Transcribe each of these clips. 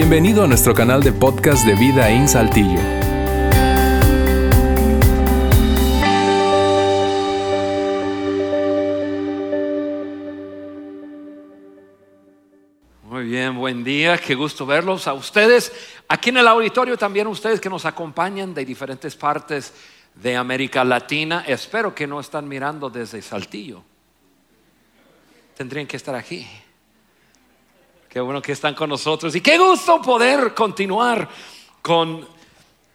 Bienvenido a nuestro canal de podcast de Vida en Saltillo. Muy bien, buen día, qué gusto verlos a ustedes. Aquí en el auditorio también ustedes que nos acompañan de diferentes partes de América Latina. Espero que no están mirando desde Saltillo. Tendrían que estar aquí. Qué bueno que están con nosotros y qué gusto poder continuar con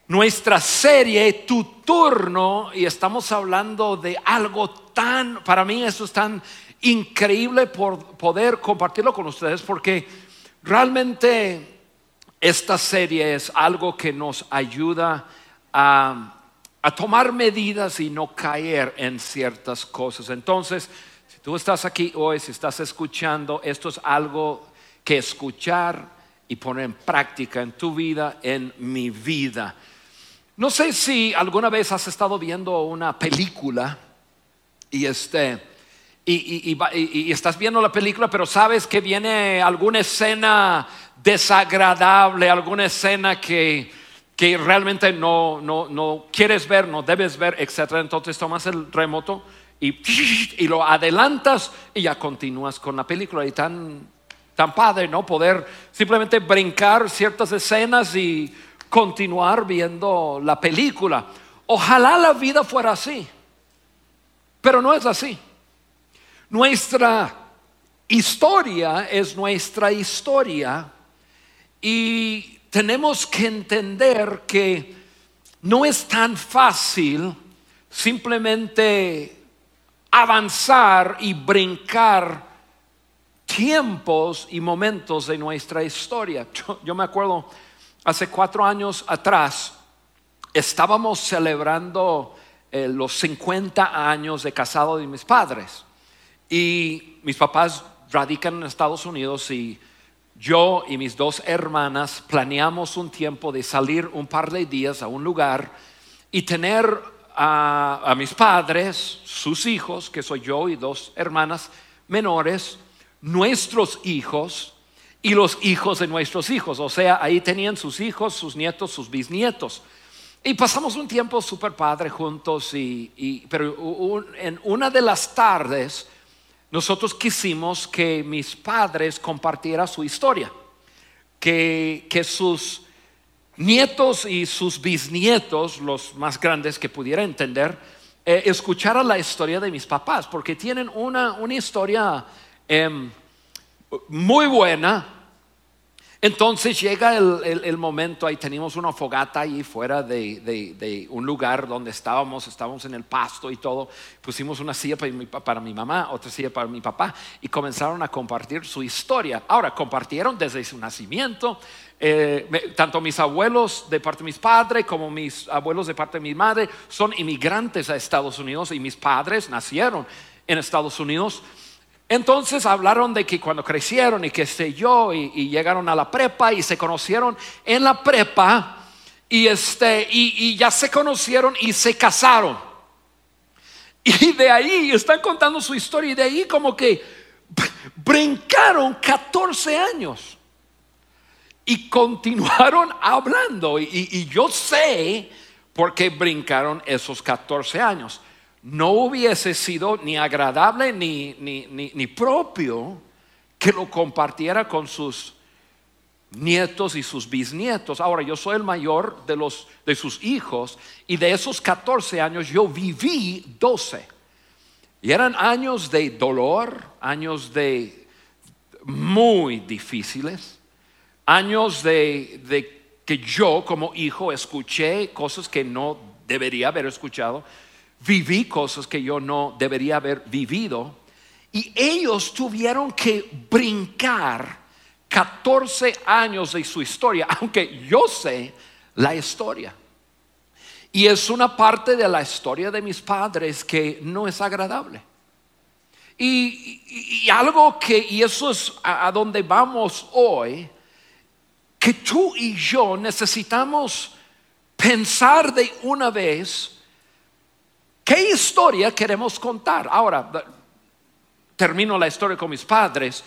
nuestra serie Tu turno y estamos hablando de algo tan, para mí eso es tan increíble por poder compartirlo con ustedes porque realmente esta serie es algo que nos ayuda a, a tomar medidas y no caer en ciertas cosas. Entonces, si tú estás aquí hoy, si estás escuchando, esto es algo que escuchar y poner en práctica en tu vida, en mi vida. No sé si alguna vez has estado viendo una película y este y, estás viendo la película, pero sabes que viene alguna escena desagradable, alguna escena que, que realmente no, no, no quieres ver, no debes ver, etc. Entonces tomas el remoto y, y lo adelantas y ya continúas con la película. Y tan tan padre, ¿no? Poder simplemente brincar ciertas escenas y continuar viendo la película. Ojalá la vida fuera así, pero no es así. Nuestra historia es nuestra historia y tenemos que entender que no es tan fácil simplemente avanzar y brincar tiempos y momentos de nuestra historia. Yo, me acuerdo, hace cuatro años atrás, estábamos celebrando eh, los 50 años de casado de mis padres. Y mis papás radican en Estados Unidos y yo y mis dos hermanas planeamos un tiempo de salir un par de días a un lugar y tener a mis padres, sus hijos, que soy yo y dos hermanas menores, nuestros hijos y los hijos de nuestros hijos. O sea, ahí tenían sus hijos, sus nietos, sus bisnietos. Y pasamos un tiempo súper padre juntos, y, pero en una de las tardes nosotros quisimos que mis padres compartieran su historia, que, que sus nietos y sus bisnietos, los más grandes que pudiera entender, eh, escucharan la historia de mis papás, porque tienen una, una historia Em, muy buena. Entonces llega el, momento, ahí teníamos una fogata ahí fuera de, un lugar donde estábamos, estábamos en el pasto y todo, pusimos una silla para mi, para mi mamá, otra silla para mi papá y comenzaron a compartir su historia. Ahora, compartieron desde su nacimiento, eh, tanto mis abuelos de parte de mis padres como mis abuelos de parte de mi madre son inmigrantes a Estados Unidos y mis padres nacieron en Estados Unidos. Entonces hablaron de que cuando crecieron y que sé yo y, llegaron a la prepa y se conocieron en la prepa y este y, ya se conocieron y se casaron. Y de ahí están contando su historia y de ahí como que brincaron 14 años y continuaron hablando y, y yo sé por qué brincaron esos 14 años no hubiese sido ni agradable ni, ni, propio que lo compartiera con sus nietos y sus bisnietos. Ahora, yo soy el mayor de, los, de sus hijos y de esos 14 años yo viví 12. Y eran años de dolor, años de muy difíciles, años de, de que yo como hijo escuché cosas que no debería haber escuchado viví cosas que yo no debería haber vivido. Y ellos tuvieron que brincar 14 años de su historia, aunque yo sé la historia. Y es una parte de la historia de mis padres que no es agradable. Y, algo que, y eso es a donde vamos hoy, que tú y yo necesitamos pensar de una vez ¿Qué historia queremos contar? Ahora, termino la historia con mis padres.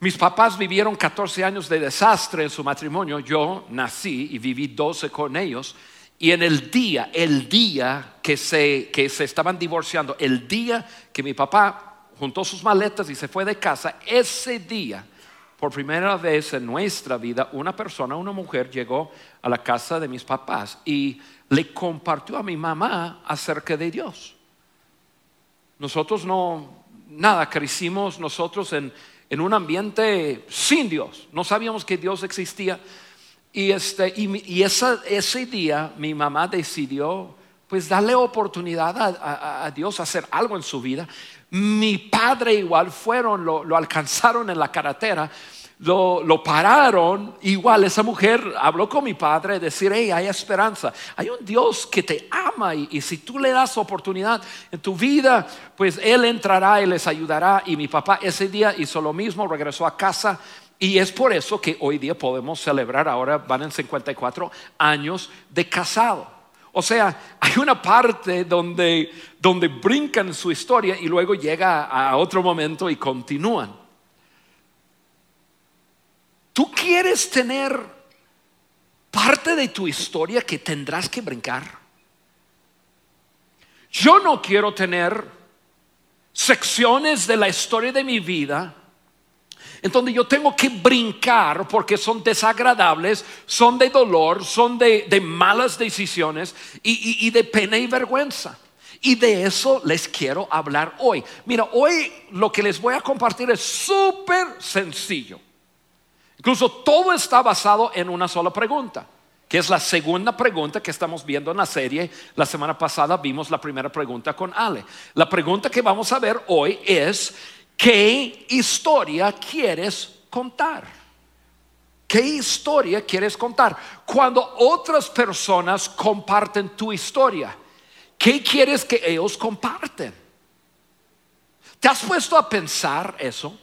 Mis papás vivieron 14 años de desastre en su matrimonio. Yo nací y viví 12 con ellos. Y en el día, el día que se, que se estaban divorciando, el día que mi papá juntó sus maletas y se fue de casa, ese día, por primera vez en nuestra vida, una persona, una mujer llegó a la casa de mis papás y le compartió a mi mamá acerca de Dios. Nosotros no, nada, crecimos nosotros en, en un ambiente sin Dios. No sabíamos que Dios existía. Y, este, y, ese día mi mamá decidió pues darle oportunidad a, a, Dios a hacer algo en su vida. Mi padre igual fueron, lo, alcanzaron en la carretera lo, pararon, igual esa mujer habló con mi padre, decir, hey, hay esperanza, hay un Dios que te ama y, si tú le das oportunidad en tu vida, pues Él entrará y les ayudará. Y mi papá ese día hizo lo mismo, regresó a casa. Y es por eso que hoy día podemos celebrar, ahora van en 54 años de casado. O sea, hay una parte donde, donde brincan su historia y luego llega a otro momento y continúan. Tú quieres tener parte de tu historia que tendrás que brincar. Yo no quiero tener secciones de la historia de mi vida en donde yo tengo que brincar porque son desagradables, son de dolor, son de, malas decisiones y, y de pena y vergüenza. Y de eso les quiero hablar hoy. Mira, hoy lo que les voy a compartir es súper sencillo. Incluso todo está basado en una sola pregunta, que es la segunda pregunta que estamos viendo en la serie. La semana pasada vimos la primera pregunta con Ale. La pregunta que vamos a ver hoy es, ¿qué historia quieres contar? ¿Qué historia quieres contar? Cuando otras personas comparten tu historia, ¿qué quieres que ellos comparten? ¿Te has puesto a pensar eso?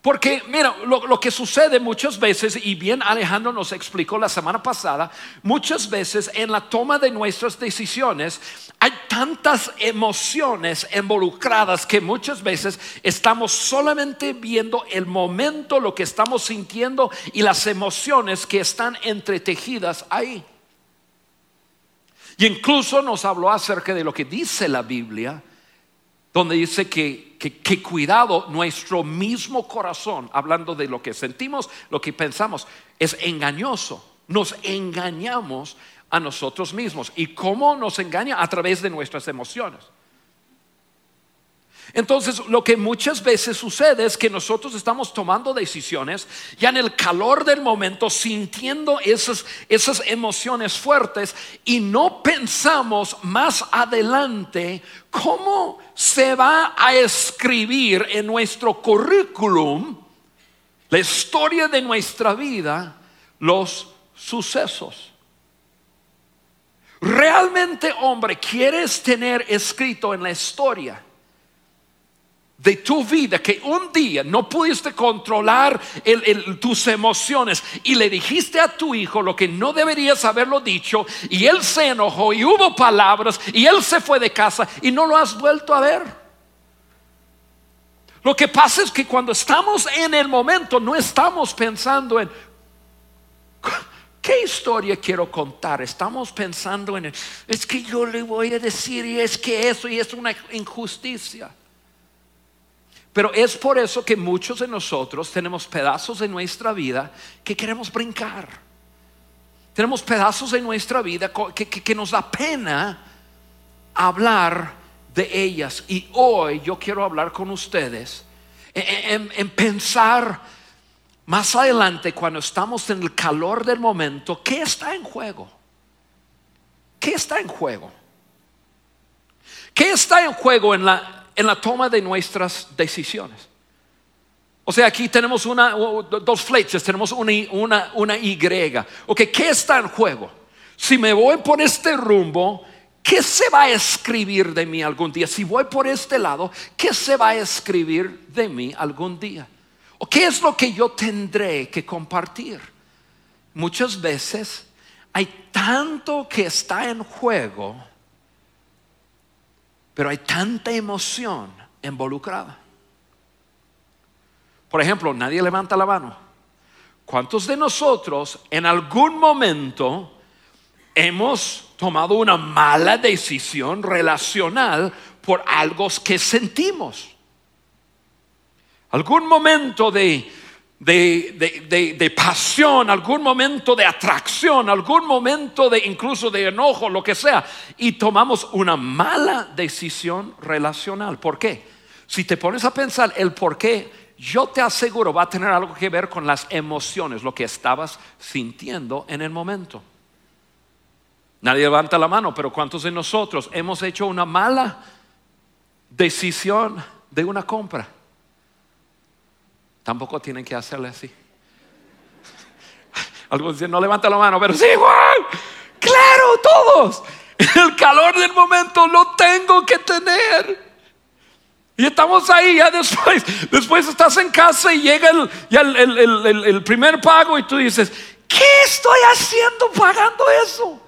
Porque mira, lo, que sucede muchas veces, y bien Alejandro nos explicó la semana pasada, muchas veces en la toma de nuestras decisiones hay tantas emociones involucradas que muchas veces estamos solamente viendo el momento, lo que estamos sintiendo y las emociones que están entretejidas ahí. Y incluso nos habló acerca de lo que dice la Biblia donde dice que, que, cuidado, nuestro mismo corazón, hablando de lo que sentimos, lo que pensamos, es engañoso. Nos engañamos a nosotros mismos. ¿Y cómo nos engaña? A través de nuestras emociones. Entonces, lo que muchas veces sucede es que nosotros estamos tomando decisiones ya en el calor del momento, sintiendo esas, esas emociones fuertes y no pensamos más adelante cómo se va a escribir en nuestro currículum la historia de nuestra vida, los sucesos. Realmente, hombre, quieres tener escrito en la historia de tu vida que un día no pudiste controlar tus emociones y le dijiste a tu hijo lo que no deberías haberlo dicho y él se enojó y hubo palabras y él se fue de casa y no lo has vuelto a ver. Lo que pasa es que cuando estamos en el momento no estamos pensando en ¿Qué historia quiero contar? Estamos pensando en, es que yo le voy a decir y es que eso y es una injusticia. Pero es por eso que muchos de nosotros tenemos pedazos de nuestra vida que queremos brincar. Tenemos pedazos de nuestra vida que, nos da pena hablar de ellas. Y hoy yo quiero hablar con ustedes en, en, pensar más adelante cuando estamos en el calor del momento, ¿qué está en juego? ¿Qué está en juego? ¿Qué está en juego en la, en la toma de nuestras decisiones. O sea, aquí tenemos una, dos flechas, tenemos una, una, una Y. Ok, ¿qué está en juego? Si me voy por este rumbo, ¿qué se va a escribir de mí algún día? Si voy por este lado, ¿qué se va a escribir de mí algún día? ¿O qué es lo que yo tendré que compartir? Muchas veces hay tanto que está en juego pero hay tanta emoción involucrada. Por ejemplo, nadie levanta la mano. ¿Cuántos de nosotros en algún momento hemos tomado una mala decisión relacional por algo que sentimos? Algún momento de, de, pasión, algún momento de atracción, algún momento de incluso de enojo, lo que sea, y tomamos una mala decisión relacional. ¿Por qué? Si te pones a pensar el por qué, yo te aseguro va a tener algo que ver con las emociones, lo que estabas sintiendo en el momento. Nadie levanta la mano, pero ¿cuántos de nosotros hemos hecho una mala decisión de una compra? Tampoco tienen que hacerle así. Algunos dicen, no levanta la mano, pero sí, Juan, claro, todos. El calor del momento lo tengo que tener. Y estamos ahí, ya después, después estás en casa y llega el, el primer pago y tú dices, ¿qué estoy haciendo pagando eso?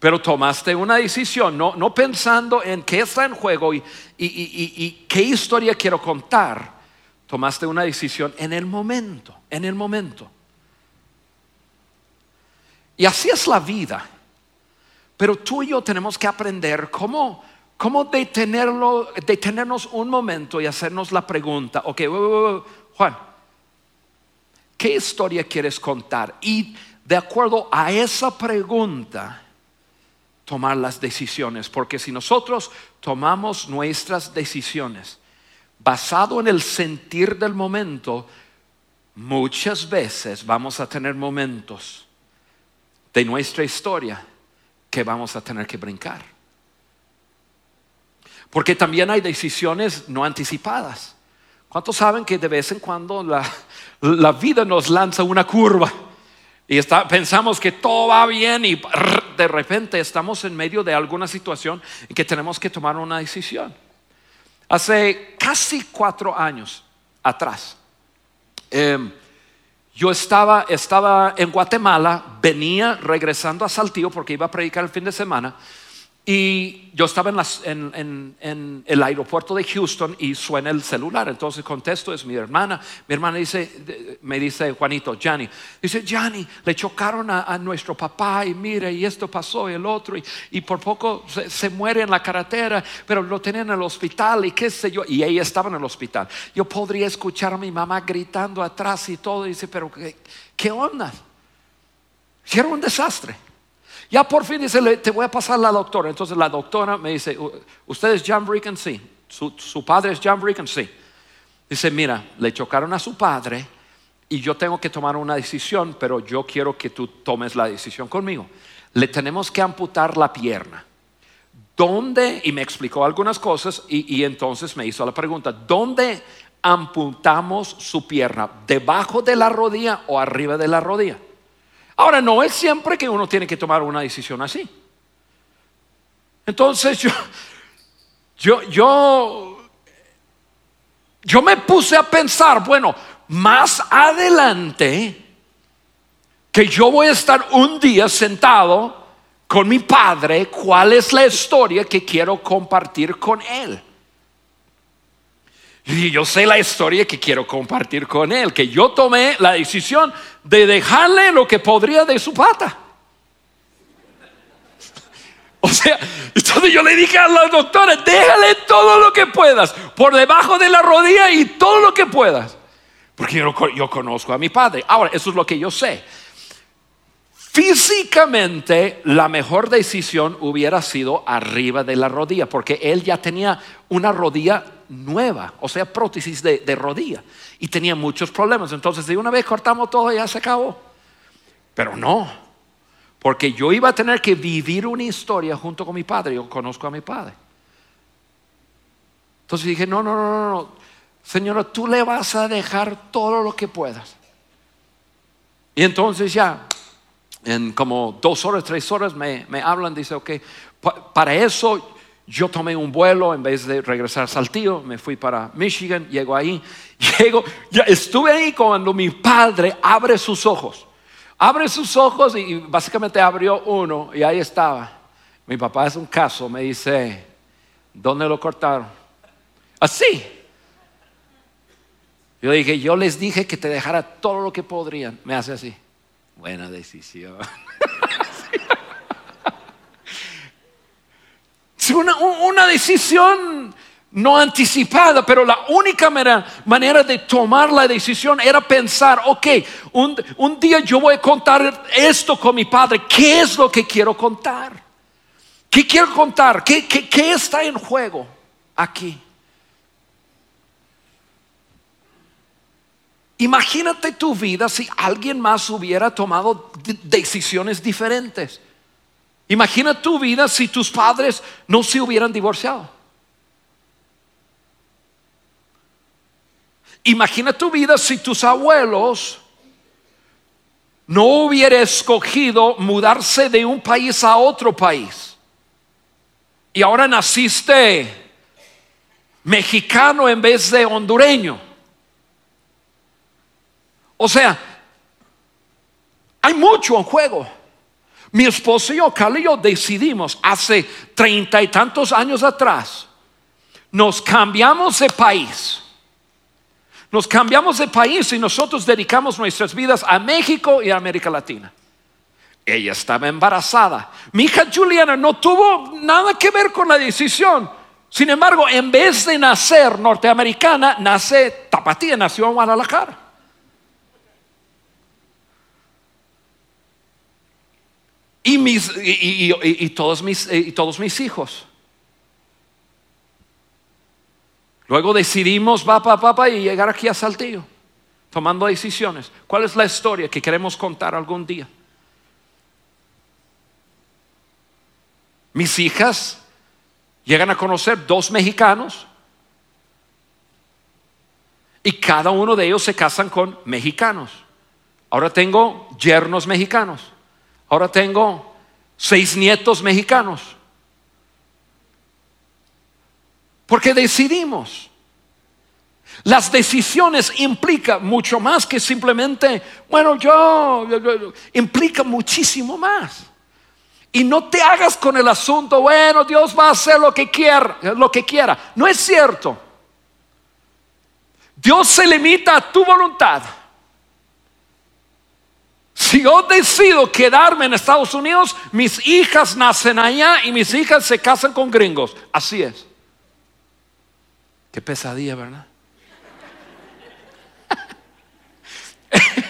Pero tomaste una decisión, no, no pensando en qué está en juego y, y, qué historia quiero contar. Tomaste una decisión en el momento, en el momento. Y así es la vida. Pero tú y yo tenemos que aprender cómo, cómo detenerlo, detenernos un momento y hacernos la pregunta, ok, Juan, ¿qué historia quieres contar? Y de acuerdo a esa pregunta, tomar las decisiones, porque si nosotros tomamos nuestras decisiones basado en el sentir del momento, muchas veces vamos a tener momentos de nuestra historia que vamos a tener que brincar. Porque también hay decisiones no anticipadas. ¿Cuántos saben que de vez en cuando la, la vida nos lanza una curva? Y pensamos que todo va bien y de repente estamos en medio de alguna situación en que tenemos que tomar una decisión. Hace casi cuatro años atrás, em, yo estaba, estaba en Guatemala, venía regresando a Saltillo porque iba a predicar el fin de semana y yo estaba en, el aeropuerto de Houston y suena el celular. Entonces contesto, es mi hermana. Mi hermana dice, me dice Juanito, Johnny, dice, Johnny, le chocaron a, nuestro papá y mire, y esto pasó y el otro, y, por poco se, muere en la carretera, pero lo tenían en el hospital y qué sé yo. Y ella estaba en el hospital. Yo podría escuchar a mi mamá gritando atrás y todo. Y dice, pero ¿qué, qué onda? Era un desastre. Ya por fin dice, te voy a pasar la doctora. Entonces la doctora me dice, ¿usted es John Bricken? Sí. ¿Su, padre es John Bricken? Sí. Dice, mira, le chocaron a su padre y yo tengo que tomar una decisión, pero yo quiero que tú tomes la decisión conmigo. Le tenemos que amputar la pierna. ¿Dónde? Y me explicó algunas cosas y entonces me hizo la pregunta, ¿dónde amputamos su pierna? ¿Debajo de la rodilla o arriba de la rodilla? Ahora, no es siempre que uno tiene que tomar una decisión así. Entonces yo, yo, yo, yo me puse a pensar, bueno, más adelante, que yo voy a estar un día sentado con mi padre, cuál es la historia que quiero compartir con él. Y yo sé la historia que quiero compartir con él, que yo tomé la decisión de dejarle lo que podría de su pata. O sea, entonces yo le dije a la doctora, déjale todo lo que puedas, por debajo de la rodilla y todo lo que puedas. Porque yo, yo conozco a mi padre. Ahora, eso es lo que yo sé. Físicamente, la mejor decisión hubiera sido arriba de la rodilla, porque él ya tenía una rodilla nueva, o sea, prótesis de, rodilla, y tenía muchos problemas. Entonces, de una vez cortamos todo, ya se acabó. Pero no, porque yo iba a tener que vivir una historia junto con mi padre. Yo conozco a mi padre. Entonces dije, no, no, no, no, no. Señora, tú le vas a dejar todo lo que puedas. Y entonces ya, en como dos horas, tres horas me, me hablan, dice, ok, para eso yo tomé un vuelo en vez de regresar a Saltillo, me fui para Michigan, llego ahí, llego, ya estuve ahí cuando mi padre abre sus ojos. Abre sus ojos y básicamente abrió uno y ahí estaba. Mi papá es un caso, me dice, ¿dónde lo cortaron? Así. Yo dije, yo les dije que te dejara todo lo que podrían. Me hace así. Buena decisión. una, decisión no anticipada, pero la única manera, de tomar la decisión era pensar, ok, un, día yo voy a contar esto con mi padre, ¿qué es lo que quiero contar? ¿Qué quiero contar? ¿Qué, qué está en juego aquí? Imagínate tu vida si alguien más hubiera tomado decisiones diferentes. Imagina tu vida si tus padres no se hubieran divorciado. Imagina tu vida si tus abuelos no hubieran escogido mudarse de un país a otro país. Y ahora naciste mexicano en vez de hondureño. O sea, hay mucho en juego. Mi esposo y yo, Carlos y yo, decidimos hace treinta y tantos años atrás, nos cambiamos de país. Nos cambiamos de país y nosotros dedicamos nuestras vidas a México y a América Latina. Ella estaba embarazada. Mi hija Juliana no tuvo nada que ver con la decisión. Sin embargo, en vez de nacer norteamericana, nace tapatía, nació en Guadalajara. Y, mis, y, todos mis, eh, y todos mis hijos. Luego decidimos, va, papá, pa, y llegar aquí a Saltillo, tomando decisiones. ¿Cuál es la historia que queremos contar algún día? Mis hijas llegan a conocer dos mexicanos y cada uno de ellos se casan con mexicanos. Ahora tengo yernos mexicanos. Ahora tengo seis nietos mexicanos. Porque decidimos. Las decisiones implican mucho más que simplemente, bueno, yo, implica muchísimo más. Y no te hagas con el asunto, bueno, Dios va a hacer lo que quiera, lo que quiera. No es cierto. Dios se limita a tu voluntad. Si yo decido quedarme en Estados Unidos, mis hijas nacen allá y mis hijas se casan con gringos. Así es. Qué pesadilla, ¿verdad?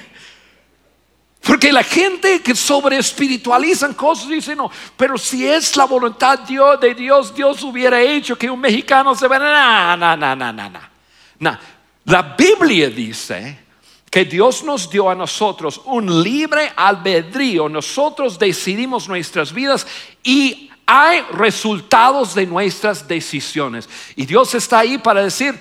Porque la gente que sobre espiritualizan cosas dice, no, pero si es la voluntad de Dios, Dios hubiera hecho que un mexicano se vea. No, no, no, no, no. La Biblia dice que Dios nos dio a nosotros un libre albedrío. Nosotros decidimos nuestras vidas y hay resultados de nuestras decisiones. Y Dios está ahí para decir,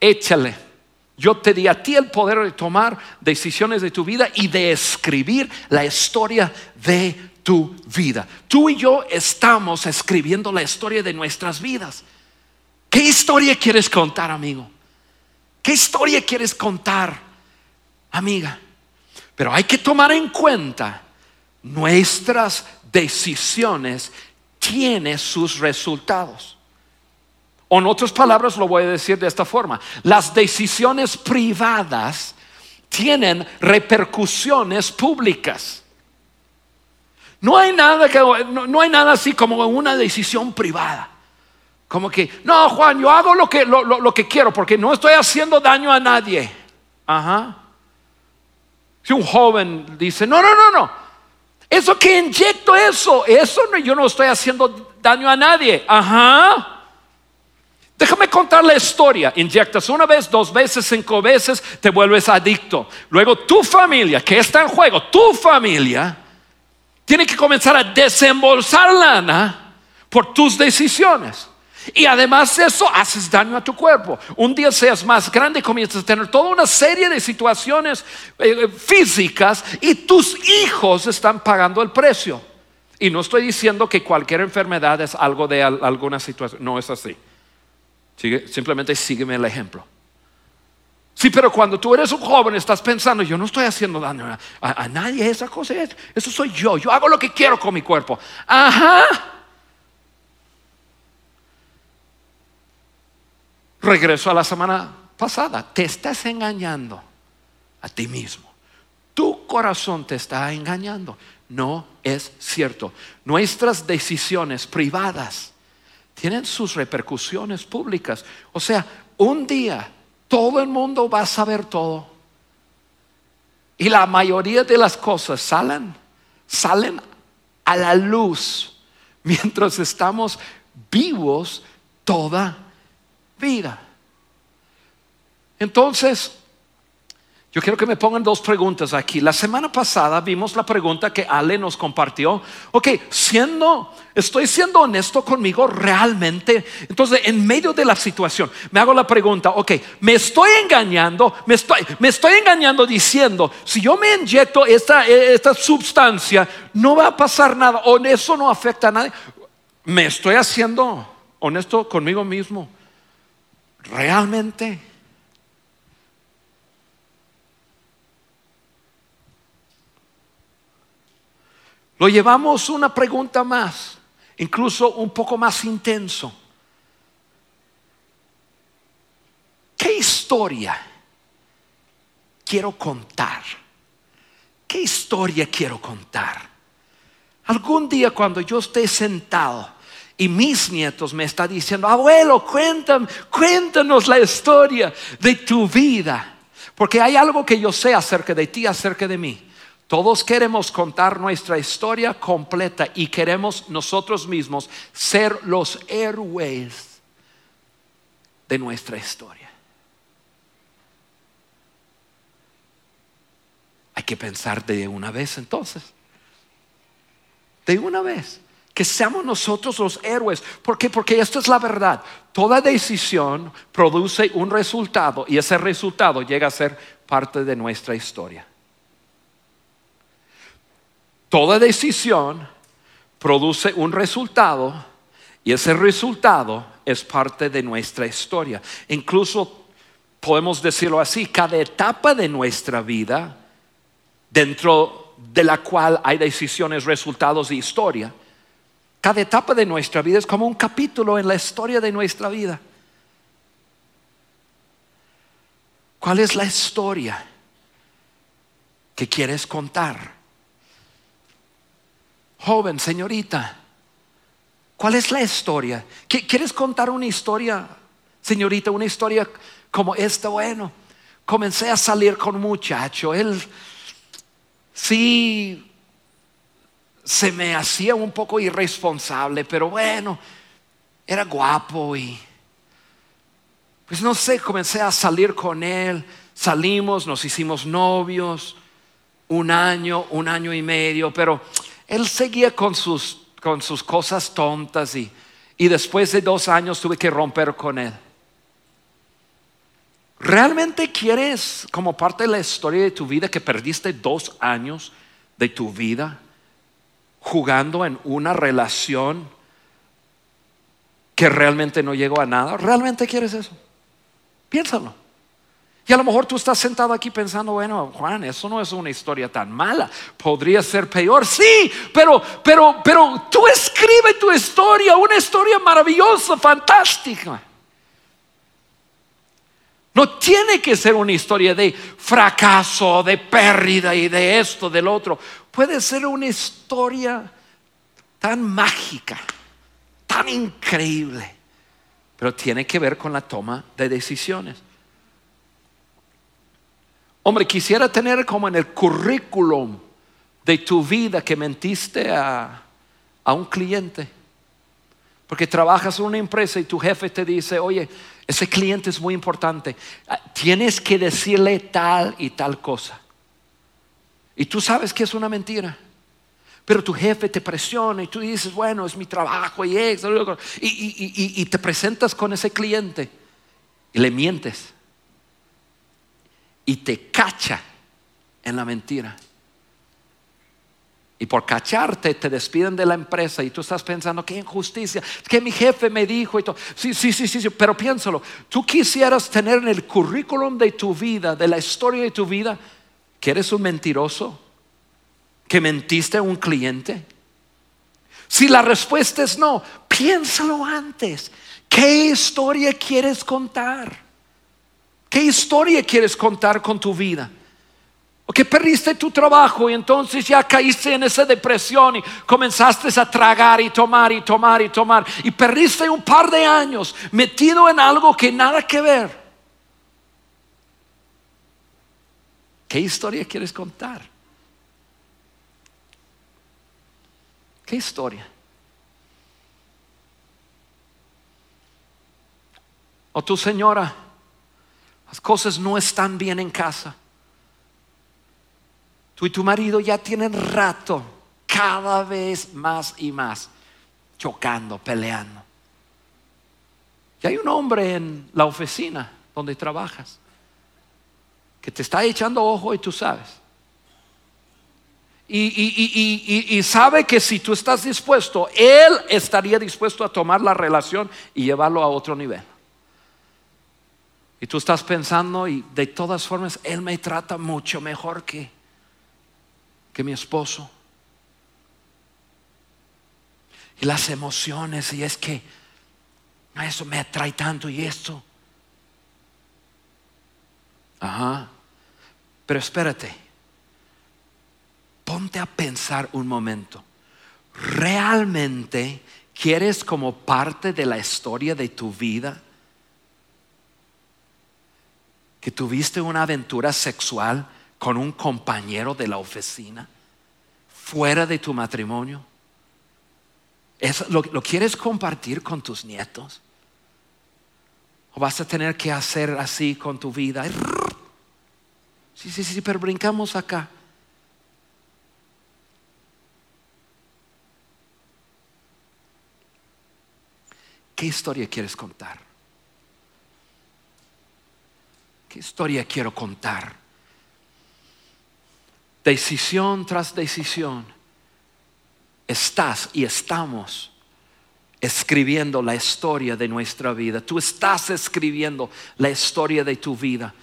échale. Yo te di a ti el poder de tomar decisiones de tu vida y de escribir la historia de tu vida. Tú y yo estamos escribiendo la historia de nuestras vidas. ¿Qué historia quieres contar, amigo? ¿Qué historia quieres contar? Amiga. Pero hay que tomar en cuenta nuestras decisiones tienen sus resultados. O en otras palabras lo voy a decir de esta forma. Las decisiones privadas tienen repercusiones públicas. No hay nada que no, hay nada así como una decisión privada. Como que, no, Juan, yo hago lo que, lo que quiero porque no estoy haciendo daño a nadie. Ajá. Si un joven dice, no, no, no, no, eso que inyecto eso, eso no, yo no estoy haciendo daño a nadie. Ajá. Déjame contar la historia. Inyectas una vez, dos veces, cinco veces, te vuelves adicto. Luego tu familia, que está en juego, tu familia, tiene que comenzar a desembolsar lana por tus decisiones. Y además de eso, haces daño a tu cuerpo. Un día seas más grande, comienzas a tener toda una serie de situaciones eh, físicas y tus hijos están pagando el precio. Y no estoy diciendo que cualquier enfermedad es algo de alguna situación. No es así. simplemente sígueme el ejemplo. Sí, pero cuando tú eres un joven estás pensando, yo no estoy haciendo daño a, a nadie, esa cosa es, eso soy yo, yo hago lo que quiero con mi cuerpo. Ajá. Regreso a la semana pasada, te estás engañando a ti mismo. Tu corazón te está engañando. No es cierto. Nuestras decisiones privadas tienen sus repercusiones públicas. O sea, un día todo el mundo va a saber todo. Y la mayoría de las cosas salen, salen a la luz mientras estamos vivos toda vida. Entonces, yo quiero que me pongan dos preguntas aquí. La semana pasada vimos la pregunta que Ale nos compartió. Ok, siendo, estoy siendo honesto conmigo realmente. Entonces, en medio de la situación, me hago la pregunta, ok, me estoy engañando, me estoy, me estoy engañando diciendo, si yo me inyecto esta, esta sustancia, no va a pasar nada, o eso no afecta a nadie. Me estoy haciendo honesto conmigo mismo. Realmente Lo llevamos una pregunta más, incluso un poco más intenso. ¿Qué historia quiero contar? ¿Qué historia quiero contar? Algún día cuando yo esté sentado y mis nietos me están diciendo, abuelo, cuéntame, cuéntanos la historia de tu vida. Porque hay algo que yo sé acerca de ti, acerca de mí. Todos queremos contar nuestra historia completa y queremos nosotros mismos ser los héroes de nuestra historia. Hay que pensar de una vez entonces. De una vez. Que seamos nosotros los héroes. ¿Por qué? Porque esto es la verdad. Toda decisión produce un resultado y ese resultado llega a ser parte de nuestra historia. Toda decisión produce un resultado y ese resultado es parte de nuestra historia. Incluso podemos decirlo así, cada etapa de nuestra vida, dentro de la cual hay decisiones, resultados y historia, cada etapa de nuestra vida es como un capítulo en la historia de nuestra vida. ¿Cuál es la historia que quieres contar? Joven, señorita, ¿cuál es la historia? ¿Quieres contar una historia, señorita, una historia como esta? Bueno, comencé a salir con muchacho, él sí se me hacía un poco irresponsable, pero bueno, era guapo y pues no sé, comencé a salir con él, salimos, nos hicimos novios, un año, un año y medio, pero él seguía con sus, con sus cosas tontas y, y después de dos años tuve que romper con él. ¿Realmente quieres, como parte de la historia de tu vida, que perdiste dos años de tu vida jugando en una relación que realmente no llegó a nada? ¿Realmente quieres eso? Piénsalo. Y a lo mejor tú estás sentado aquí pensando, bueno, Juan, eso no es una historia tan mala, podría ser peor. Sí, pero, pero, pero tú escribe tu historia, una historia maravillosa, fantástica. No tiene que ser una historia de fracaso, de pérdida y de esto, del otro. Puede ser una historia tan mágica, tan increíble, pero tiene que ver con la toma de decisiones. Hombre, quisiera tener como en el currículum de tu vida que mentiste a, un cliente. Porque trabajas en una empresa y tu jefe te dice, oye, ese cliente es muy importante. Tienes que decirle tal y tal cosa. Y tú sabes que es una mentira. Pero tu jefe te presiona y tú dices, bueno, es mi trabajo y, eso, y te presentas con ese cliente y le mientes y te cacha en la mentira. Y por cacharte te despiden de la empresa y tú estás pensando, qué injusticia, que mi jefe me dijo y todo. Sí, sí, sí, sí, pero piénsalo, tú quisieras tener en el currículum de tu vida, de la historia de tu vida, que eres un mentiroso, que mentiste a un cliente. Si la respuesta es no, piénsalo antes. ¿Qué historia quieres contar? ¿Qué historia quieres contar con tu vida? O que perdiste tu trabajo y entonces ya caíste en esa depresión y comenzaste a tragar y tomar y tomar y tomar y perdiste un par de años metido en algo que nada que ver. ¿Qué historia quieres contar? ¿Qué historia? O tu señora, las cosas no están bien en casa. Tú y tu marido ya tienen rato, cada vez más y más, chocando, peleando. Y hay un hombre en la oficina donde trabajas que te está echando ojo y tú sabes. Y, sabe que si tú estás dispuesto, Él estaría dispuesto a tomar la relación y llevarlo a otro nivel. Y tú estás pensando, y de todas formas, Él me trata mucho mejor que, que mi esposo. Y las emociones, y es que eso me atrae tanto y esto. Ajá. Pero espérate, ponte a pensar un momento. ¿Realmente quieres como parte de la historia de tu vida que tuviste una aventura sexual con un compañero de la oficina fuera de tu matrimonio? lo, ¿Lo quieres compartir con tus nietos? ¿O vas a tener que hacer así con tu vida? Sí, sí, sí, pero brincamos acá. ¿Qué historia quieres contar? ¿Qué historia quiero contar? Decisión tras decisión. Estás y estamos escribiendo la historia de nuestra vida. Tú estás escribiendo la historia de tu vida.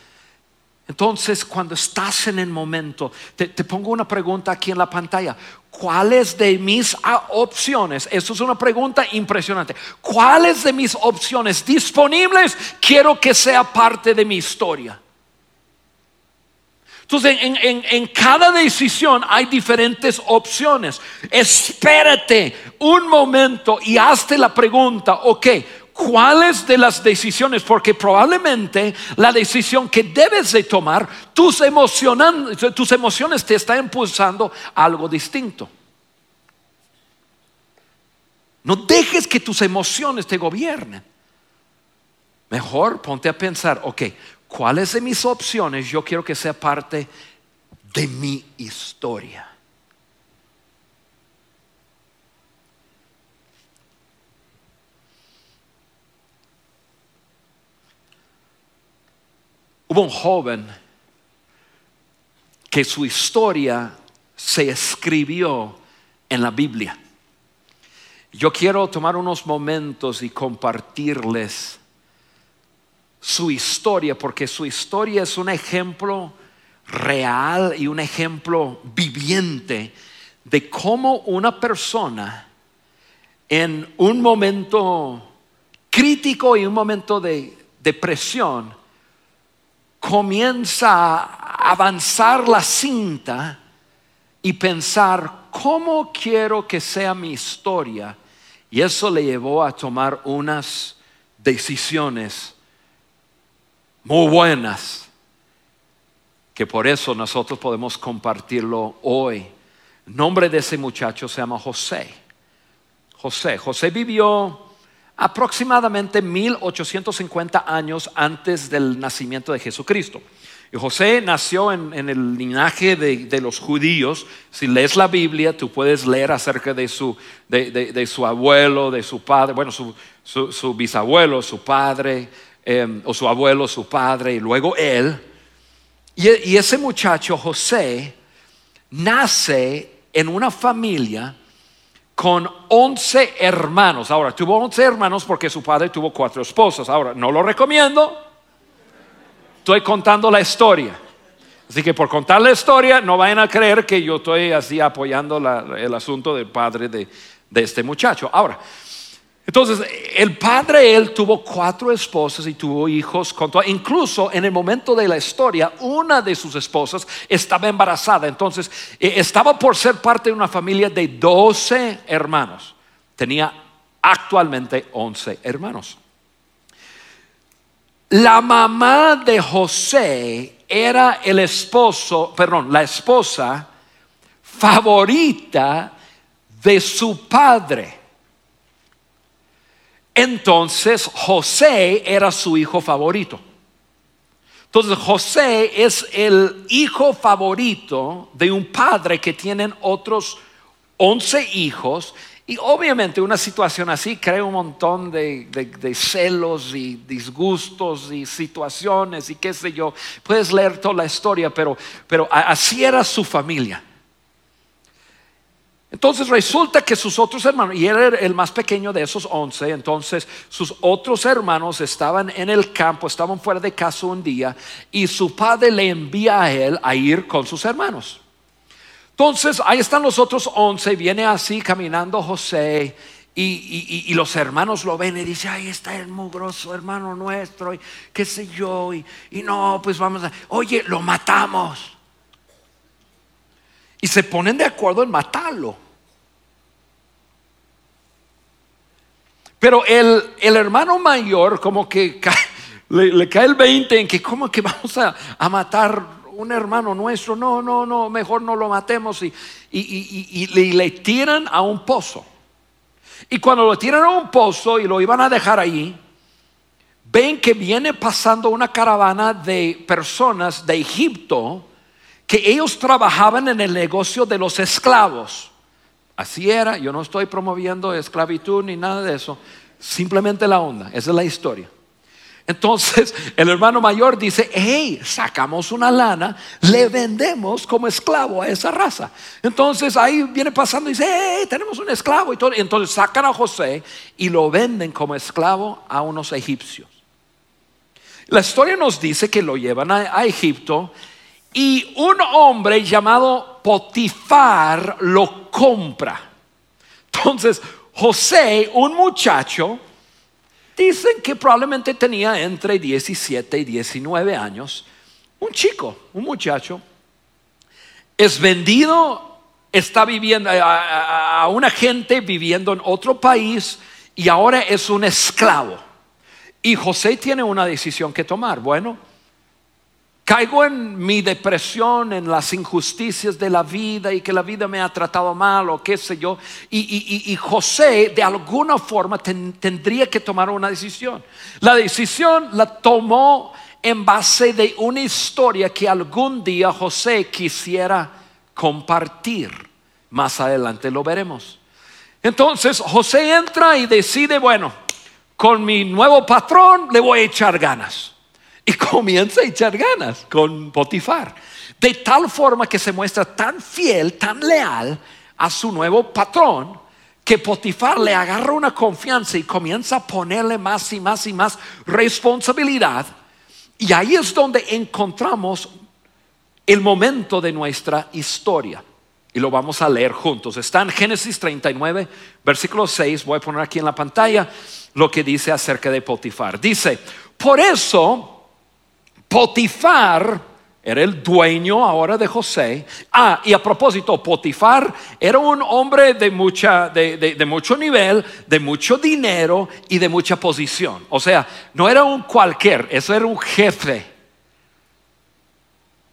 Entonces, cuando estás en el momento, te, pongo una pregunta aquí en la pantalla. ¿Cuáles de mis opciones? Esto es una pregunta impresionante. ¿Cuáles de mis opciones disponibles quiero que sea parte de mi historia? Entonces, en, cada decisión hay diferentes opciones. Espérate un momento y hazte la pregunta, ok, cuáles de las decisiones, porque probablemente la decisión que debes de tomar, tus, tus emociones te están impulsando algo distinto. No dejes que tus emociones te gobiernen. Mejor ponte a pensar, ok, ¿cuáles de mis opciones yo quiero que sea parte de mi historia? Hubo un joven que su historia se escribió en la Biblia. Yo quiero tomar unos momentos y compartirles su historia, porque su historia es un ejemplo real y un ejemplo viviente de cómo una persona en un momento crítico y un momento de depresión comienza a avanzar la cinta y pensar cómo quiero que sea mi historia. Y eso le llevó a tomar unas decisiones muy buenas, que por eso nosotros podemos compartirlo hoy. Nombre de ese muchacho se llama José. José, José vivió aproximadamente 1850 años antes del nacimiento de Jesucristo. Y José nació en, el linaje de, los judíos. Si lees la Biblia, tú puedes leer acerca de su, de, su abuelo, de su padre, bueno, su, bisabuelo, su padre, em, o su abuelo, su padre, y luego él. Y ese muchacho, José, nace en una familia con once hermanos. Ahora, tuvo once hermanos porque su padre tuvo cuatro esposas. Ahora, no lo recomiendo. Estoy contando la historia. Así que por contar la historia, no vayan a creer que yo estoy así apoyando el asunto del padre de, de este muchacho. Ahora, Entonces, el padre, él tuvo cuatro esposas y tuvo hijos. Con incluso en el momento de la historia, una de sus esposas estaba embarazada. Entonces, eh, estaba por ser parte de una familia de 12 hermanos. Tenía actualmente 11 hermanos. La mamá de José era el esposo, perdón, la esposa favorita de su padre. Entonces José era su hijo favorito. Entonces José es el hijo favorito de un padre que tienen otros 11 hijos y obviamente una situación así crea un montón de, celos y disgustos y situaciones y qué sé yo. Puedes leer toda la historia, pero, pero así era su familia. Entonces resulta que sus otros hermanos, y él era el más pequeño de esos once, entonces sus otros hermanos estaban en el campo, estaban fuera de casa un día, y su padre le envía a él a ir con sus hermanos. Entonces ahí están los otros once, viene así caminando José, y, los hermanos lo ven y dicen, ahí está el mugroso hermano nuestro, y qué sé yo, y, y no, pues vamos a, oye, lo matamos. Y se ponen de acuerdo en matarlo. Pero el, hermano mayor como que le, cae el 20 en que como que vamos a, matar un hermano nuestro. No, no, no, mejor no lo matemos y, y, le, tiran a un pozo. Y cuando lo tiran a un pozo y lo iban a dejar ahí, ven que viene pasando una caravana de personas de Egipto que ellos trabajaban en el negocio de los esclavos. Así era, yo no estoy promoviendo esclavitud ni nada de eso, simplemente la onda, esa es la historia. Entonces el hermano mayor dice, hey, sacamos una lana, le vendemos como esclavo a esa raza. Entonces ahí viene pasando y dice, hey, tenemos un esclavo y todo. Entonces sacan a José y lo venden como esclavo a unos egipcios. La historia nos dice que lo llevan a, a Egipto y un hombre llamado Potifar lo compra. Entonces, José, un muchacho, dicen que probablemente tenía entre 17 y 19 años, un chico, un muchacho, es vendido, está viviendo a, a una gente viviendo en otro país y ahora es un esclavo. Y José tiene una decisión que tomar. Bueno, Caigo en mi depresión, en las injusticias de la vida y que la vida me ha tratado mal o qué sé yo. Y, José de alguna forma tendría que tomar una decisión. La decisión la tomó en base de una historia que algún día José quisiera compartir. Más adelante lo veremos. Entonces José entra y decide, bueno, con mi nuevo patrón le voy a echar ganas. Y comienza a echar ganas con Potifar. De tal forma que se muestra tan fiel, tan leal a su nuevo patrón, que Potifar le agarra una confianza y comienza a ponerle más y más y más responsabilidad. Y ahí es donde encontramos el momento de nuestra historia. Y lo vamos a leer juntos. Está en Génesis 39, versículo 6. Voy a poner aquí en la pantalla lo que dice acerca de Potifar. Dice, por eso Potifar era el dueño ahora de José. Ah, y a propósito, Potifar era un hombre de, mucha, de, mucho nivel, de mucho dinero y de mucha posición. O sea, no era un cualquier, eso era un jefe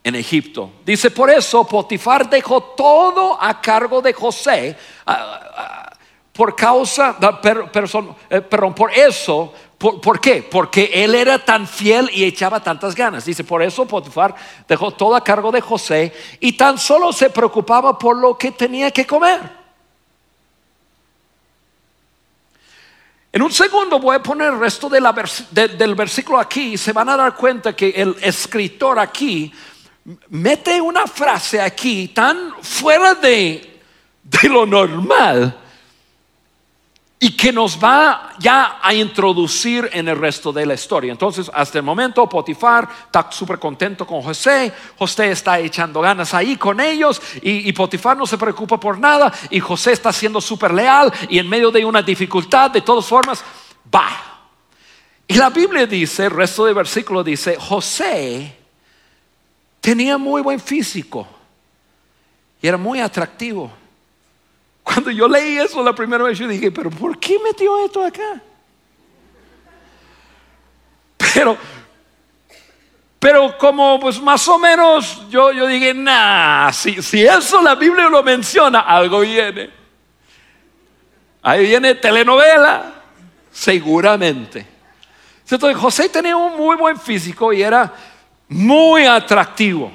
en Egipto. Dice, por eso Potifar dejó todo a cargo de José. Ah, ah, por causa, eh, perdón, por eso ¿Por, qué? Porque él era tan fiel y echaba tantas ganas. Dice, por eso Potifar dejó todo a cargo de José y tan solo se preocupaba por lo que tenía que comer. En un segundo voy a poner el resto del versículo aquí y se van a dar cuenta que el escritor aquí mete una frase aquí tan fuera de, de lo normal y que nos va ya a introducir en el resto de la historia. Entonces, hasta el momento, Potifar está súper contento con José, José está echando ganas ahí con ellos y, Potifar no se preocupa por nada y José está siendo súper leal y en medio de una dificultad, de todas formas, va. Y la Biblia dice, el resto del versículo dice, José tenía muy buen físico y era muy atractivo. Cuando yo leí eso la primera vez, yo dije, pero ¿por qué metió esto acá? Pero, pero como pues más o menos yo, yo dije, nah, si, si eso la Biblia lo menciona, algo viene. Ahí viene telenovela, seguramente. Entonces José tenía un muy buen físico y era muy atractivo.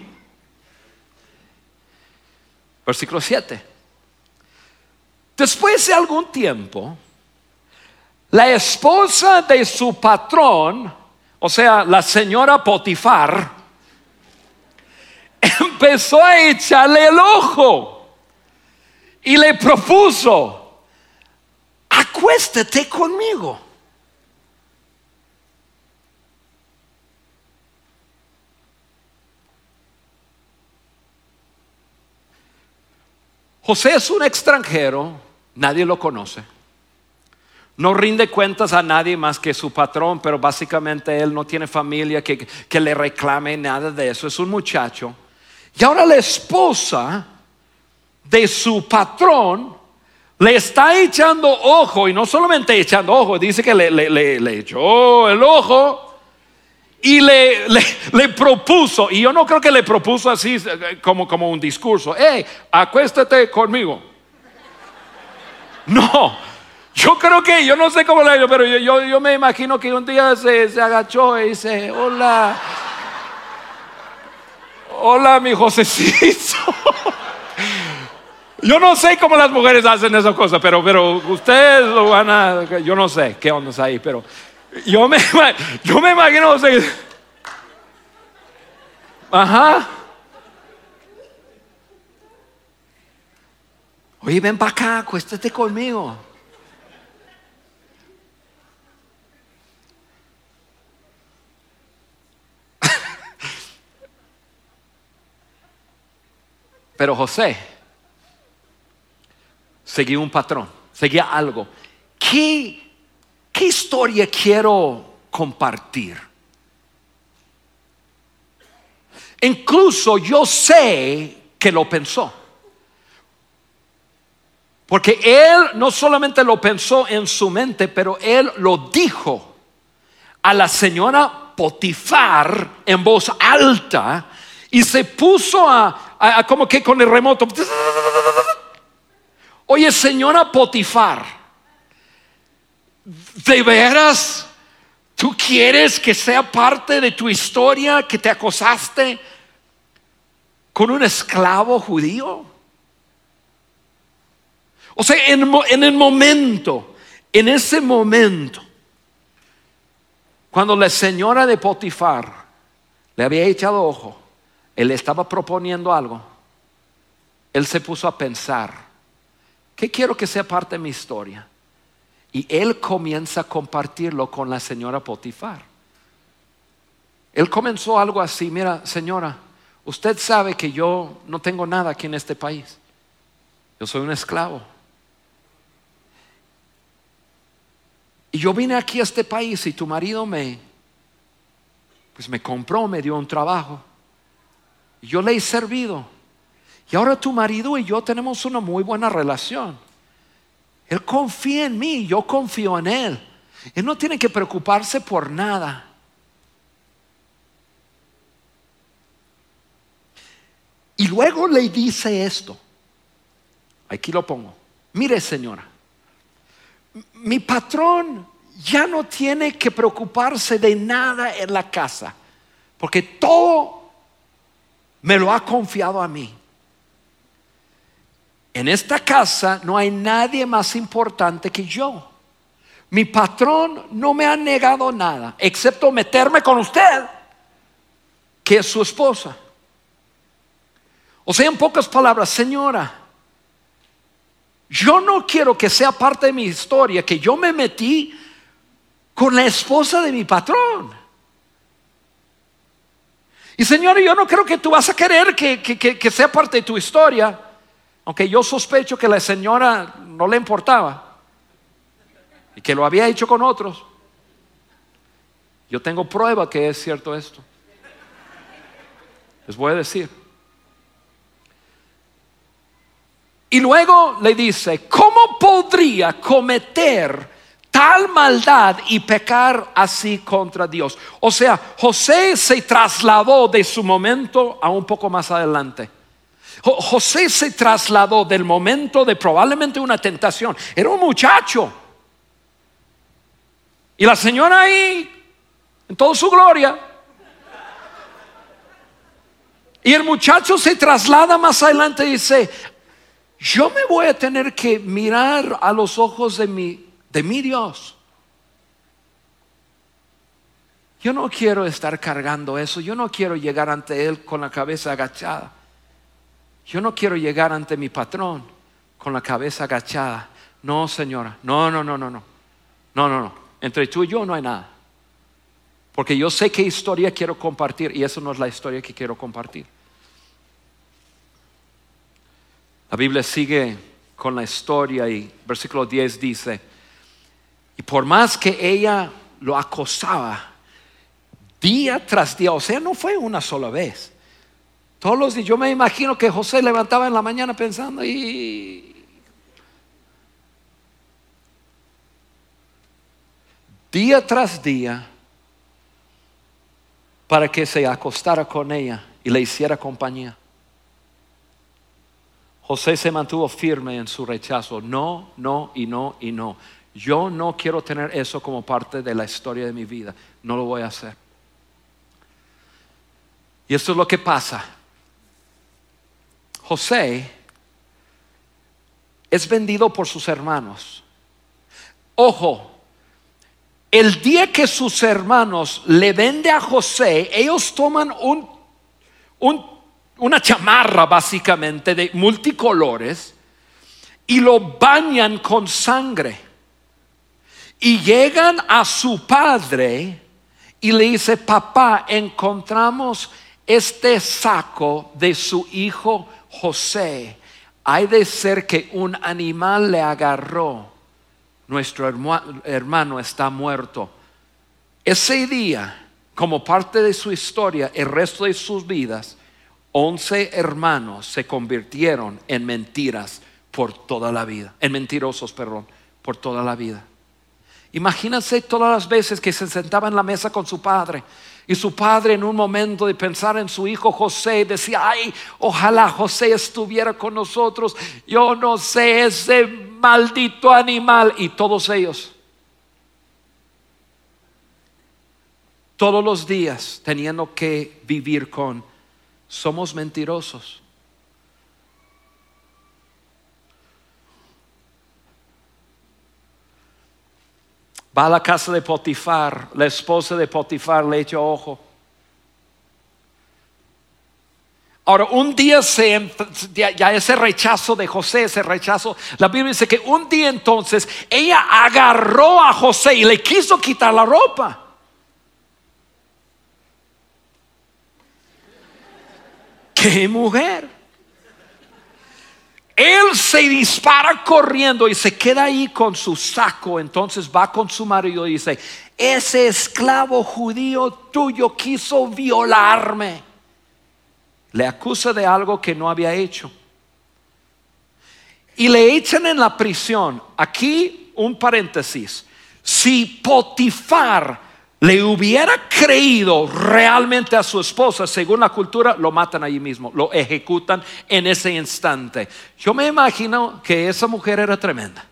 Versículo 7. Después de algún tiempo, la esposa de su patrón, o sea, la señora Potifar, empezó a echarle el ojo y le propuso, acuéstate conmigo. José es un extranjero Nadie lo conoce. No rinde cuentas a nadie más que su patrón, pero básicamente él no tiene familia que, que le reclame nada de eso. Es un muchacho. Y ahora la esposa de su patrón le está echando ojo, y no solamente echando ojo, dice que le, le, echó el ojo y le, le, propuso, y yo no creo que le propuso así eh, como, como un discurso, hey, acuéstate conmigo. No, yo creo que, yo no sé cómo lo pero yo, yo, me imagino que un día se, se agachó y dice, hola, hola mi Josecito. Yo no sé cómo las mujeres hacen esas cosas, pero, pero ustedes lo van a, yo no sé qué onda ahí, pero yo me, yo me imagino, ajá. Oye, ven para acá, acuéstate conmigo. Pero José seguía un patrón, seguía algo. ¿Qué, qué historia quiero compartir? Incluso yo sé que lo pensó. Porque él no solamente lo pensó en su mente, pero él lo dijo a la señora Potifar en voz alta y se puso a, como que con el remoto. Oye, señora Potifar, ¿de veras tú quieres que sea parte de tu historia que te acosaste con un esclavo judío? O sea, en, el momento, en ese momento, cuando la señora de Potifar le había echado ojo, él estaba proponiendo algo, él se puso a pensar, ¿qué quiero que sea parte de mi historia? Y él comienza a compartirlo con la señora Potifar. Él comenzó algo así, mira, señora, usted sabe que yo no tengo nada aquí en este país. Yo soy un esclavo. Yo vine aquí a este país y tu marido me, pues me compró, me dio un trabajo. Yo le he servido. Y ahora tu marido y yo tenemos una muy buena relación. Él confía en mí, yo confío en él. Él no tiene que preocuparse por nada. Y luego le dice esto. Aquí lo pongo. Mire, señora mi patrón ya no tiene que preocuparse de nada en la casa, porque todo me lo ha confiado a mí. En esta casa no hay nadie más importante que yo. Mi patrón no me ha negado nada, excepto meterme con usted, que es su esposa. O sea, en pocas palabras, señora, Yo no quiero que sea parte de mi historia que yo me metí con la esposa de mi patrón. Y Señor, yo no creo que tú vas a querer que, que, sea parte de tu historia, aunque yo sospecho que la señora no le importaba y que lo había hecho con otros. Yo tengo prueba que es cierto esto. Les voy a decir. Y luego le dice, ¿cómo podría cometer tal maldad y pecar así contra Dios. O sea, José se trasladó de su momento a un poco más adelante. José se trasladó del momento de probablemente una tentación. Era un muchacho. Y la señora ahí, en toda su gloria. Y el muchacho se traslada más adelante y dice, yo me voy a tener que mirar a los ojos de mi de mi Dios. Yo no quiero estar cargando eso, yo no quiero llegar ante Él con la cabeza agachada. Yo no quiero llegar ante mi patrón con la cabeza agachada. No, señora, no, no, no, no, no. No, no, no. Entre tú y yo no hay nada. Porque yo sé qué historia quiero compartir y eso no es la historia que quiero compartir. La Biblia sigue con la historia y versículo 10 dice, y por más que ella lo acosaba día tras día, o sea, no fue una sola vez. Todos los días, yo me imagino que José levantaba en la mañana pensando y día tras día para que se acostara con ella y le hiciera compañía. José se mantuvo firme en su rechazo, no, no y no y no. Yo no quiero tener eso como parte de la historia de mi vida. No lo voy a hacer. Y esto es lo que pasa. José es vendido por sus hermanos. Ojo, el día que sus hermanos le vende a José, ellos toman una chamarra básicamente de multicolores y lo bañan con sangre. Y llegan a su padre y le dice, papá, encontramos este saco de su hijo José. Hay de ser que un animal le agarró. Nuestro hermano está muerto. Ese día, como parte de su historia, el resto de sus vidas, once hermanos se convirtieron en mentiras por toda la vida, en mentirosos, perdón, por toda la vida. Imagínense todas las veces que se sentaba en la mesa con su padre y su padre en un momento de pensar en su hijo José decía, ay, ojalá José estuviera con nosotros, yo no sé, ese maldito animal y todos ellos. Todos los días teniendo que vivir con, somos mentirosos. Va a la casa de Potifar, la esposa de Potifar le echa ojo. Ahora, un día se, ya, ese rechazo de José, ese rechazo, la Biblia dice que un día entonces ella agarró a José y le quiso quitar la ropa. ¡Qué mujer! Él se dispara corriendo y se queda ahí con su saco. Entonces va con su marido y dice, ese esclavo judío tuyo quiso violarme. Le acusa de algo que no había hecho. Y le echan en la prisión. Aquí un paréntesis. Si Potifar le hubiera creído realmente a su esposa, según la cultura, lo matan allí mismo, lo ejecutan en ese instante. Yo me imagino que esa mujer era tremenda.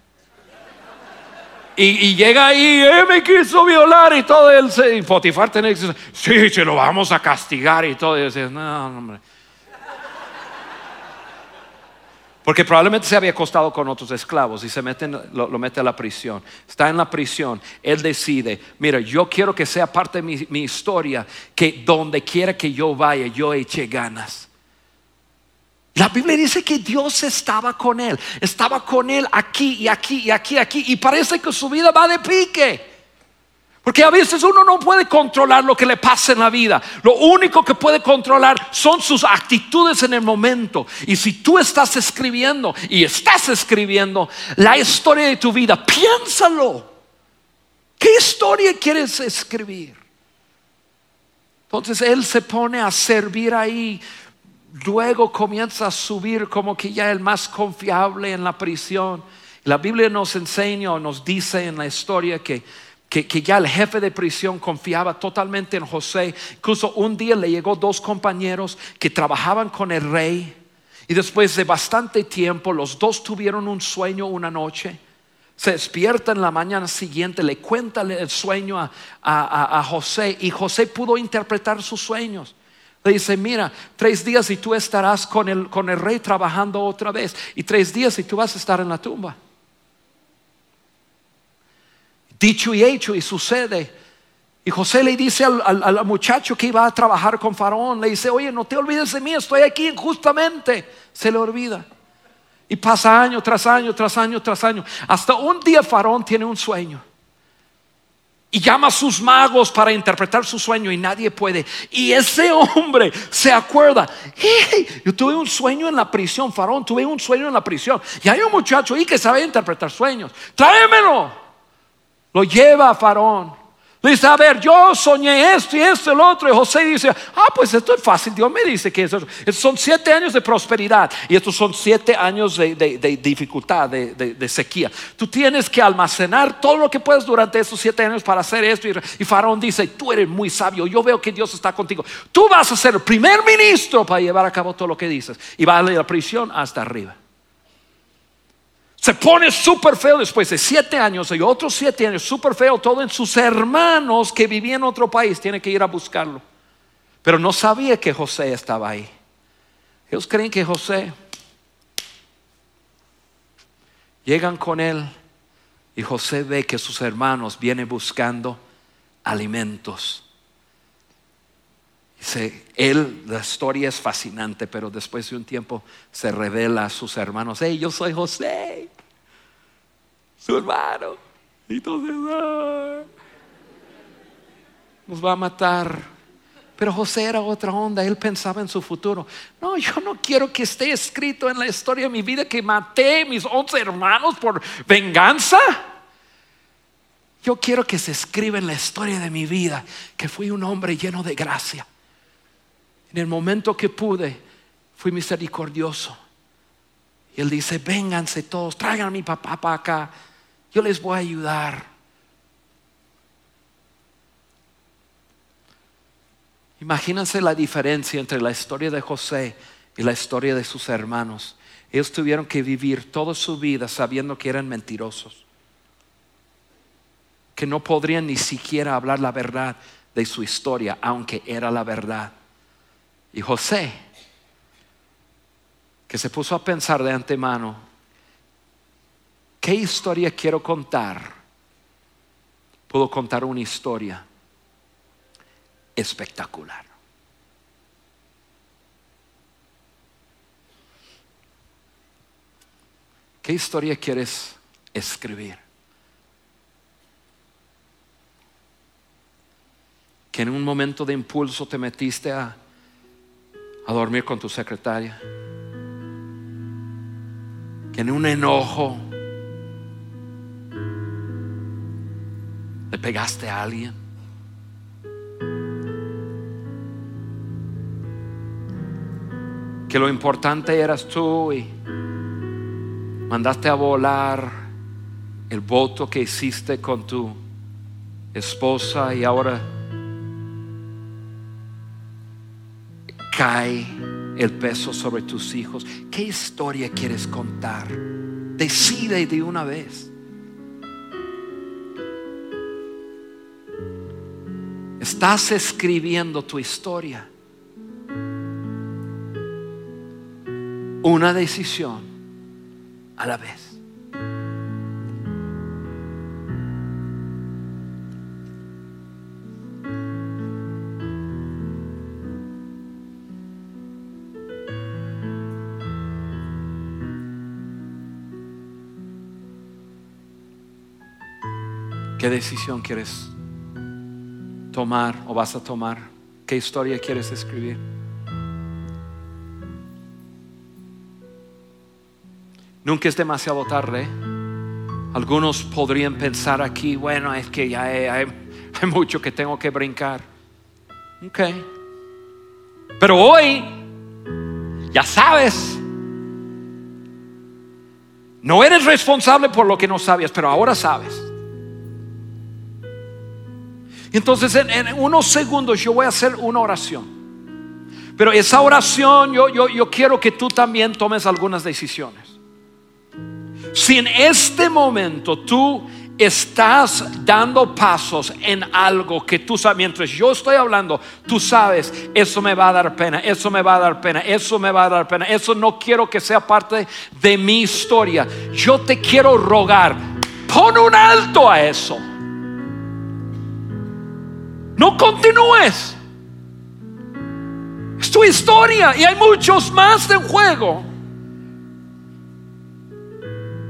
Y, llega ahí, eh, me quiso violar y todo. Él y Potifar tiene que decir, sí, se lo vamos a castigar y todo. Y dice, no, hombre. Porque probablemente se había acostado con otros esclavos y se mete, lo, mete a la prisión. Está en la prisión. Él decide, mira, yo quiero que sea parte de mi, mi historia, que donde quiera que yo vaya, yo eche ganas. La Biblia dice que Dios estaba con él, estaba con él aquí y aquí y aquí y aquí y parece que su vida va de pique. Porque a veces uno no puede controlar lo que le pasa en la vida. Lo único que puede controlar son sus actitudes en el momento. Y si tú estás escribiendo y estás escribiendo la historia de tu vida, piénsalo. ¿Qué historia quieres escribir? Entonces él se pone a servir ahí. Luego comienza a subir como que ya el más confiable en la prisión. La Biblia nos enseña nos dice en la historia que que, ya el jefe de prisión confiaba totalmente en José. Incluso un día le llegó dos compañeros que trabajaban con el rey y después de bastante tiempo los dos tuvieron un sueño una noche. Se despierta en la mañana siguiente, le cuenta el sueño a, a José y José pudo interpretar sus sueños. Le dice, mira, tres días y tú estarás con el, con el rey trabajando otra vez y tres días y tú vas a estar en la tumba. Dicho y hecho y sucede. Y José le dice al, muchacho que iba a trabajar con Faraón, le dice, oye, no te olvides de mí, estoy aquí injustamente. Se le olvida. Y pasa año tras año, tras año, tras año. Hasta un día Faraón tiene un sueño. Y llama a sus magos para interpretar su sueño y nadie puede. Y ese hombre se acuerda, yo tuve un sueño en la prisión, Faraón, tuve un sueño en la prisión. Y hay un muchacho ahí que sabe interpretar sueños. Tráemelo. Lo lleva a Faraón. Le dice, a ver, yo soñé esto y esto y el otro. Y José dice, ah, pues esto es fácil. Dios me dice que eso, son siete años de prosperidad y estos son siete años de, dificultad, de, sequía. Tú tienes que almacenar todo lo que puedes durante esos siete años para hacer esto. Y, Faraón dice, tú eres muy sabio. Yo veo que Dios está contigo. Tú vas a ser el primer ministro para llevar a cabo todo lo que dices. Y va a la prisión hasta arriba. Se pone súper feo después de siete años y otros siete años, súper feo, todo en sus hermanos que vivían en otro país, tiene que ir a buscarlo. Pero no sabía que José estaba ahí. Ellos creen que José, llegan con él y José ve que sus hermanos vienen buscando alimentos. Dice, él, la historia es fascinante, pero después de un tiempo se revela a sus hermanos, hey, yo soy José su hermano. Y entonces, nos va a matar. Pero José era otra onda, él pensaba en su futuro. No, yo no quiero que esté escrito en la historia de mi vida que maté a mis once hermanos por venganza. Yo quiero que se escriba en la historia de mi vida que fui un hombre lleno de gracia. En el momento que pude, fui misericordioso. Y él dice, vénganse todos, traigan a mi papá para acá. Yo les voy a ayudar. Imagínense la diferencia entre la historia de José y la historia de sus hermanos. Ellos tuvieron que vivir toda su vida sabiendo que eran mentirosos, que no podrían ni siquiera hablar la verdad de su historia, aunque era la verdad. Y José, que se puso a pensar de antemano, ¿Qué historia quiero contar? Puedo contar una historia espectacular. ¿Qué historia quieres escribir? Que en un momento de impulso te metiste a, dormir con tu secretaria. Que en un enojo ¿Le pegaste a alguien? Que lo importante eras tú y mandaste a volar el voto que hiciste con tu esposa y ahora cae el peso sobre tus hijos. ¿Qué historia quieres contar? Decide de una vez. Estás escribiendo tu historia. Una decisión a la vez. ¿Qué decisión quieres tomar o vas a tomar? ¿Qué historia quieres escribir? Nunca es demasiado tarde. Algunos podrían pensar aquí, bueno, es que ya hay, hay mucho que tengo que brincar. Ok. Pero hoy, ya sabes, no eres responsable por lo que no sabías, pero ahora sabes. Entonces en, unos segundos yo voy a hacer una oración. Pero esa oración yo, yo, yo quiero que tú también tomes algunas decisiones. Si en este momento tú estás dando pasos en algo que tú sabes, mientras yo estoy hablando, tú sabes, eso me va a dar pena, eso me va a dar pena, eso me va a dar pena, eso no quiero que sea parte de mi historia. Yo te quiero rogar, pon un alto a eso. No continúes. Es tu historia y hay muchos más de juego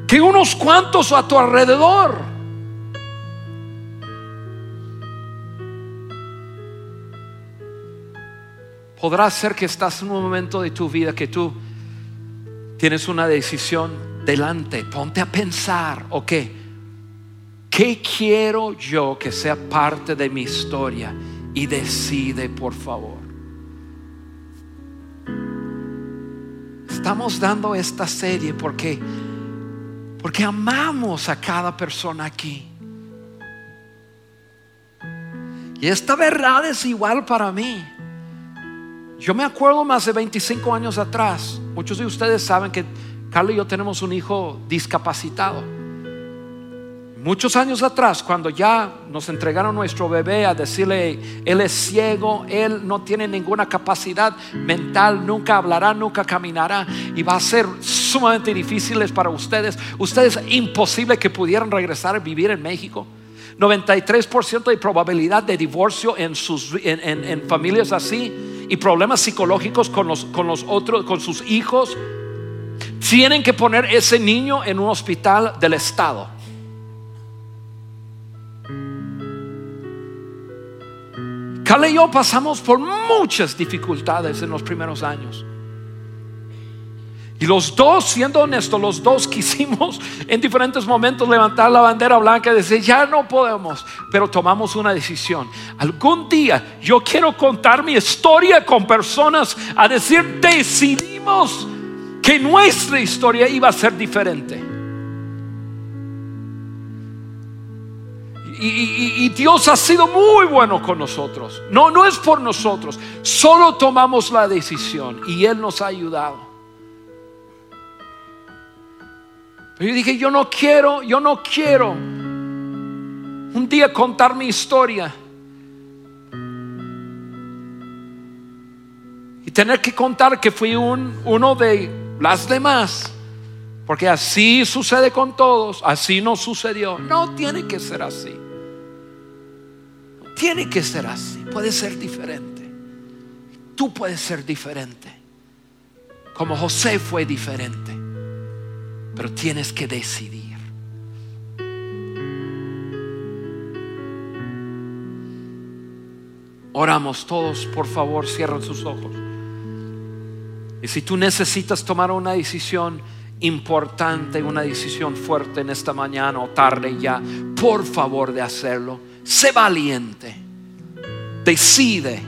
que unos cuantos a tu alrededor. podrá ser que estás en un momento de tu vida que tú tienes una decisión delante. Ponte a pensar, ok, ¿qué quiero yo que sea parte de mi historia? Y decide, por favor. Estamos dando esta serie porque porque amamos a cada persona aquí. Y esta verdad es igual para mí. Yo me acuerdo más de 25 años atrás, muchos de ustedes saben que Carlos y yo tenemos un hijo discapacitado. Muchos años atrás, cuando ya nos entregaron nuestro bebé a decirle, él es ciego, él no tiene ninguna capacidad mental, nunca hablará, nunca caminará y va a ser sumamente difícil para ustedes. Ustedes imposible que pudieran regresar a vivir en México. 93% de probabilidad de divorcio en, sus, en, familias así y problemas psicológicos con los, con los otros, con sus hijos. Tienen que poner ese niño en un hospital del Estado. Carla y yo pasamos por muchas dificultades en los primeros años. Y los dos, siendo honestos, los dos quisimos en diferentes momentos levantar la bandera blanca y decir, ya no podemos, pero tomamos una decisión. Algún día yo quiero contar mi historia con personas a decir, decidimos que nuestra historia iba a ser diferente. Y, Dios ha sido muy bueno con nosotros. No, no es por nosotros. Solo tomamos la decisión y Él nos ha ayudado. Pero yo dije, yo no quiero, yo no quiero un día contar mi historia. Y tener que contar que fui un, uno de las demás. Porque así sucede con todos, así no sucedió. No tiene que ser así. Tiene que ser así. Puede ser diferente. Tú puedes ser diferente. Como José fue diferente pero tienes que decidir. Oramos todos, por favor, cierren sus ojos. Y si tú necesitas tomar una decisión importante, una decisión fuerte en esta mañana o tarde ya, por favor de hacerlo, sé valiente, decide.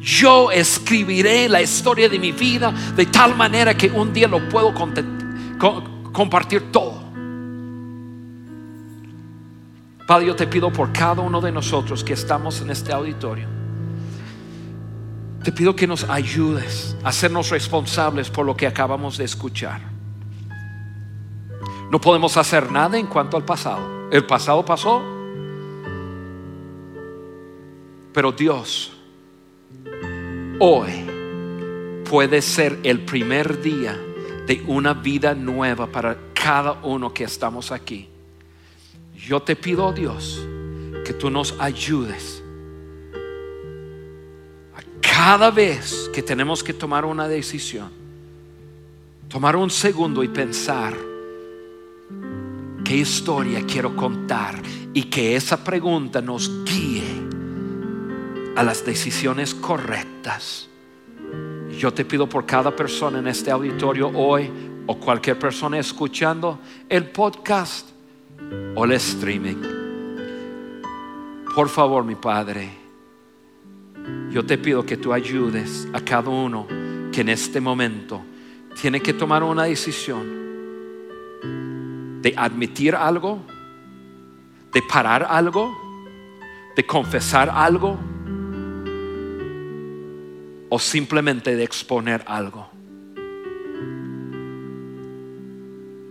Yo escribiré la historia de mi vida de tal manera que un día lo puedo compartir todo. Padre, yo te pido por cada uno de nosotros que estamos en este auditorio. Te pido que nos ayudes a hacernos responsables por lo que acabamos de escuchar. No podemos hacer nada en cuanto al pasado. El pasado pasó. Pero Dios hoy puede ser el primer día de una vida nueva para cada uno que estamos aquí. Yo te pido, Dios, que tú nos ayudes. A cada vez que tenemos que tomar una decisión, tomar un segundo y pensar, ¿Qué historia quiero contar? Y que esa pregunta nos guíe a las decisiones correctas. Yo te pido por cada persona en este auditorio hoy o cualquier persona escuchando el podcast o el streaming. Por favor, mi Padre, yo te pido que tú ayudes a cada uno que en este momento tiene que tomar una decisión de admitir algo, de parar algo, de confesar algo o simplemente de exponer algo.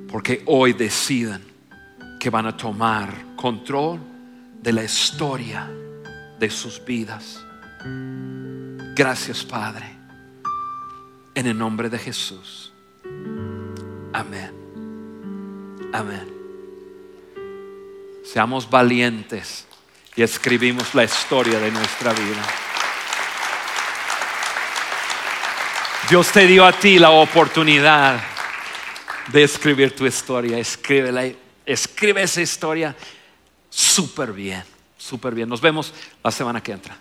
Porque hoy deciden que van a tomar control de la historia de sus vidas. Gracias Padre, en el nombre de Jesús. Amén. Amén. Seamos valientes y escribimos la historia de nuestra vida. Dios te dio a ti la oportunidad de escribir tu historia. Escríbela, escribe esa historia súper bien, súper bien. Nos vemos la semana que entra.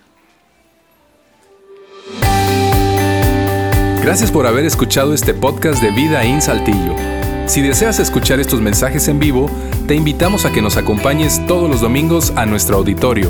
Gracias por haber escuchado este podcast de Vida en Saltillo. Si deseas escuchar estos mensajes en vivo, te invitamos a que nos acompañes todos los domingos a nuestro auditorio.